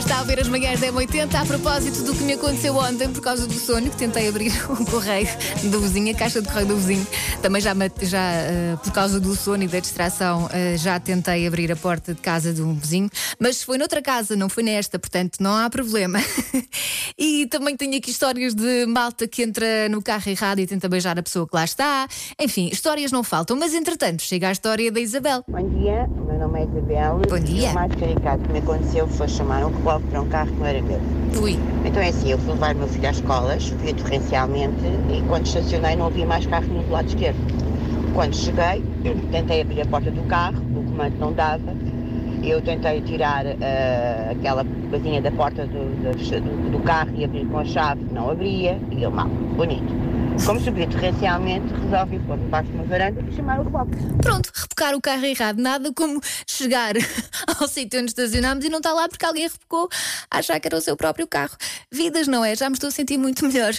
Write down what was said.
está a ver as manhãs da M80 a propósito do que me aconteceu ontem por causa do sono, que tentei abrir o correio do vizinho, a caixa de correio do vizinho. Também já, já uh, por causa do sono e da distração, uh, já tentei abrir a porta de casa de um vizinho, mas foi noutra casa, não foi nesta, portanto não há problema. e também tenho aqui histórias de malta que entra no carro errado e tenta beijar a pessoa que lá está. Enfim, histórias não faltam, mas entretanto chega a história da Isabel. Bom dia, o meu nome é Isabel. Bom dia. O mais caricato que me aconteceu foi chamar um reboque para um carro que não era meu. Ui. Então é assim, eu fui levar o meu filho à escola, chovia torrencialmente e quando estacionei não havia mais carro do lado esquerdo. Quando cheguei, tentei abrir a porta do carro, o comando não dava. Eu tentei tirar uh, aquela coisinha da porta do, do, do, carro e abrir com a chave, não abria, e eu mal, bonito. Como subi torrencialmente, resolvi pôr debaixo de uma varanda e chamar o reboque. Pronto, rebocar o carro errado. Nada como chegar ao sítio onde estacionámos e não está lá porque alguém rebocou a achar que era o seu próprio carro. Vidas, não é? Já me estou a sentir muito melhor.